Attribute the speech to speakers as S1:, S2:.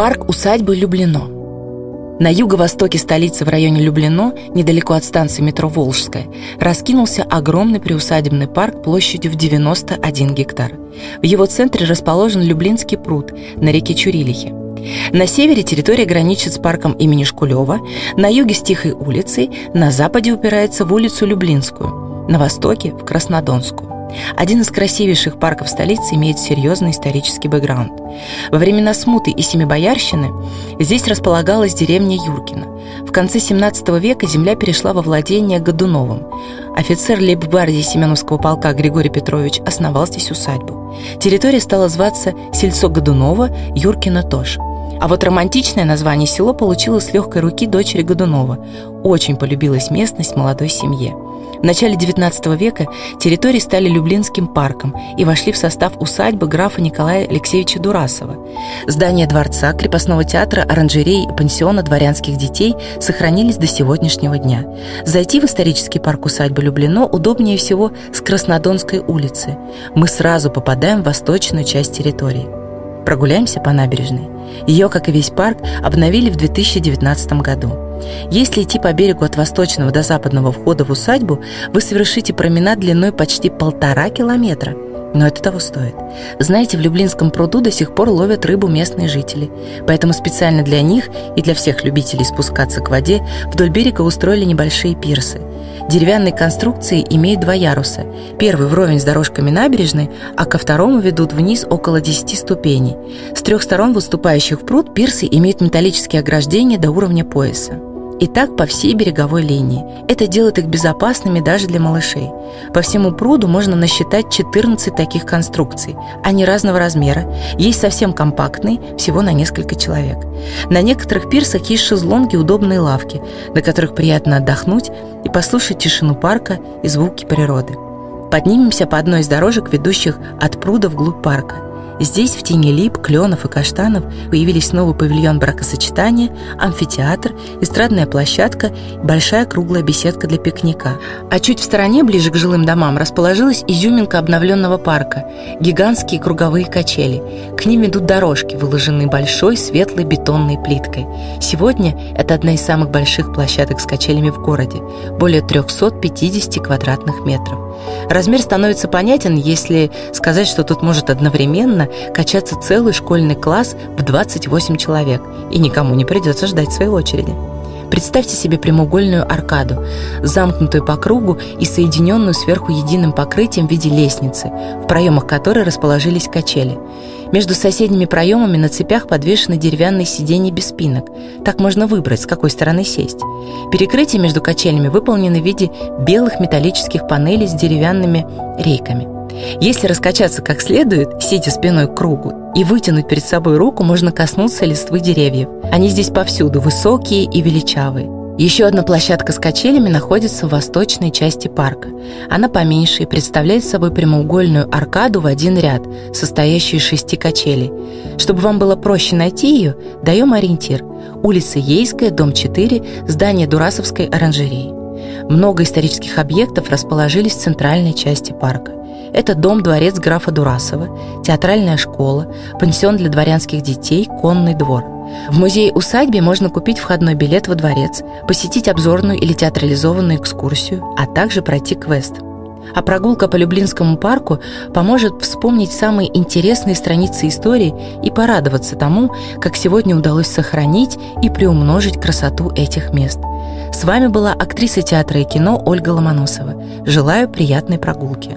S1: Парк усадьбы Люблино. На юго-востоке столицы в районе Люблино, недалеко от станции метро Волжская, раскинулся огромный приусадебный парк площадью в 91 гектар. В его центре расположен Люблинский пруд на реке Чурилихе. На севере территория граничит с парком имени Шкулева, на юге с Тихой улицей, на западе упирается в улицу Люблинскую, на востоке – в Краснодонскую. Один из красивейших парков столицы имеет серьезный исторический бэкграунд. Во времена смуты и Семибоярщины здесь располагалась деревня Юркина. В конце 17 века земля перешла во владение Годуновым. Офицер лейб-гвардии Семеновского полка Григорий Петрович основал здесь усадьбу. Территория стала зваться Сельцо Годунова, Юркина тоже. А вот романтичное название село получило с легкой руки дочери Годунова. Очень полюбилась местность молодой семье. В начале XIX века территории стали Люблинским парком и вошли в состав усадьбы графа Николая Алексеевича Дурасова. Здания дворца, крепостного театра, оранжереи и пансиона дворянских детей сохранились до сегодняшнего дня. Зайти в исторический парк усадьбы Люблино удобнее всего с Краснодонской улицы. Мы сразу попадаем в восточную часть территории. Прогуляемся по набережной. Ее, как и весь парк, обновили в 2019 году. Если идти по берегу от восточного до западного входа в усадьбу, вы совершите променад длиной почти полтора километра. Но это того стоит. Знаете, в Люблинском пруду до сих пор ловят рыбу местные жители. Поэтому специально для них и для всех любителей спускаться к воде вдоль берега устроили небольшие пирсы. Деревянные конструкции имеют два яруса. Первый вровень с дорожками набережной, а ко второму ведут вниз около 10 ступеней. С трех сторон, выступающих в пруд, пирсы имеют металлические ограждения до уровня пояса. И так по всей береговой линии. Это делает их безопасными даже для малышей. По всему пруду можно насчитать 14 таких конструкций. Они разного размера. Есть совсем компактные, всего на несколько человек. На некоторых пирсах есть шезлонги и удобные лавки, на которых приятно отдохнуть и послушать тишину парка и звуки природы. Поднимемся по одной из дорожек, ведущих от пруда вглубь парка – Здесь в тени лип, кленов и каштанов появились новый павильон бракосочетания, амфитеатр, эстрадная площадка и большая круглая беседка для пикника. А чуть в стороне, ближе к жилым домам, расположилась изюминка обновленного парка – гигантские круговые качели. К ним идут дорожки, выложенные большой светлой бетонной плиткой. Сегодня это одна из самых больших площадок с качелями в городе – более 350 квадратных метров. Размер становится понятен, если сказать, что тут может одновременно качаться целый школьный класс в 28 человек, и никому не придется ждать своей очереди. Представьте себе прямоугольную аркаду, замкнутую по кругу и соединенную сверху единым покрытием в виде лестницы, в проемах которой расположились качели. Между соседними проемами на цепях подвешены деревянные сиденья без спинок. Так можно выбрать, с какой стороны сесть. Перекрытия между качелями выполнены в виде белых металлических панелей с деревянными рейками. Если раскачаться как следует, сидя спиной к кругу, и вытянуть перед собой руку, можно коснуться листвы деревьев. Они здесь повсюду, высокие и величавые. Еще одна площадка с качелями находится в восточной части парка. Она поменьше и представляет собой прямоугольную аркаду в один ряд, состоящую из шести качелей. Чтобы вам было проще найти ее, даем ориентир. Улица Ейская, дом 4, здание Дурасовской оранжереи. Много исторических объектов расположились в центральной части парка. Это дом-дворец графа Дурасова, театральная школа, пансион для дворянских детей, конный двор. В музее-усадьбе можно купить входной билет во дворец, посетить обзорную или театрализованную экскурсию, а также пройти квест. А прогулка по Люблинскому парку поможет вспомнить самые интересные страницы истории и порадоваться тому, как сегодня удалось сохранить и приумножить красоту этих мест. С вами была актриса театра и кино Ольга Ломоносова. Желаю приятной прогулки.